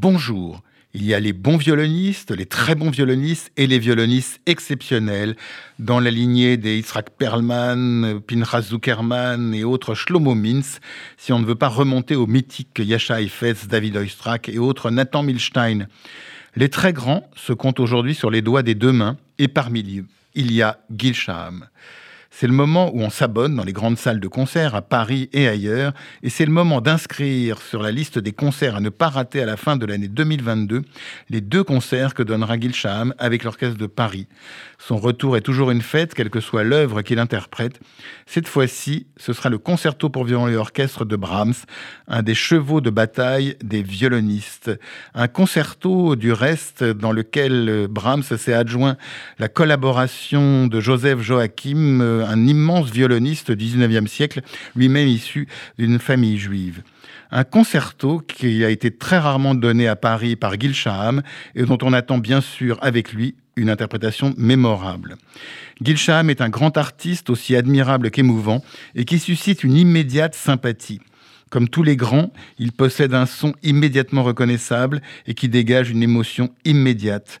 Bonjour. Il y a les bons violonistes, les très bons violonistes et les violonistes exceptionnels dans la lignée des Yitzhak Perlman, Pinchas Zuckerman et autres Shlomo Mintz, si on ne veut pas remonter aux mythiques Yasha Heifetz, David Oistrakh et autres Nathan Milstein. Les très grands se comptent aujourd'hui sur les doigts des deux mains et parmi eux, il y a Gil Shaham. C'est le moment où on s'abonne dans les grandes salles de concert à Paris et ailleurs, et c'est le moment d'inscrire sur la liste des concerts à ne pas rater à la fin de l'année 2022 les deux concerts que donnera Gil Shaham avec l'Orchestre de Paris. Son retour est toujours une fête, quelle que soit l'œuvre qu'il interprète. Cette fois-ci, ce sera le concerto pour violon et orchestre de Brahms, un des chevaux de bataille des violonistes. Un concerto, du reste, dans lequel Brahms s'est adjoint la collaboration de Joseph Joachim, un immense violoniste du 19e siècle, lui-même issu d'une famille juive. Un concerto qui a été très rarement donné à Paris par Gil Shaham et dont on attend bien sûr avec lui une interprétation mémorable. Gil Shaham est un grand artiste aussi admirable qu'émouvant et qui suscite une immédiate sympathie. Comme tous les grands, il possède un son immédiatement reconnaissable et qui dégage une émotion immédiate.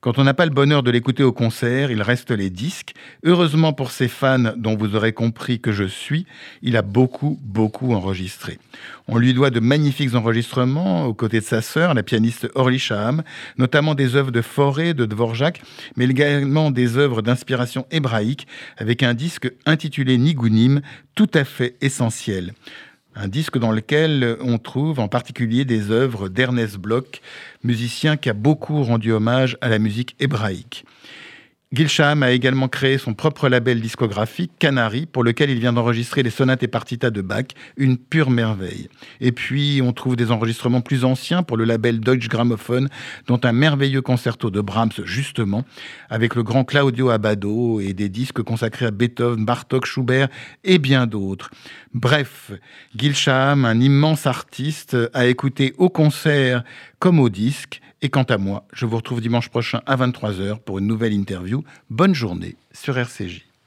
Quand on n'a pas le bonheur de l'écouter au concert, il reste les disques. Heureusement pour ses fans, dont vous aurez compris que je suis, il a beaucoup, beaucoup enregistré. On lui doit de magnifiques enregistrements aux côtés de sa sœur, la pianiste Orly Shaham, notamment des œuvres de Fauré, de Dvorak, mais également des œuvres d'inspiration hébraïque, avec un disque intitulé Nigunim, tout à fait essentiel un disque dans lequel on trouve en particulier des œuvres d'Ernest Bloch, musicien qui a beaucoup rendu hommage à la musique hébraïque. Gilsham a également créé son propre label discographique, Canary, pour lequel il vient d'enregistrer les sonates et partitas de Bach, une pure merveille. Et puis, on trouve des enregistrements plus anciens pour le label Deutsche Grammophon, dont un merveilleux concerto de Brahms, justement, avec le grand Claudio Abbado et des disques consacrés à Beethoven, Bartok, Schubert et bien d'autres. Bref, Gilsham, un immense artiste, a écouté au concert comme au disque, et quant à moi, je vous retrouve dimanche prochain à 23h pour une nouvelle interview. Bonne journée sur RCJ.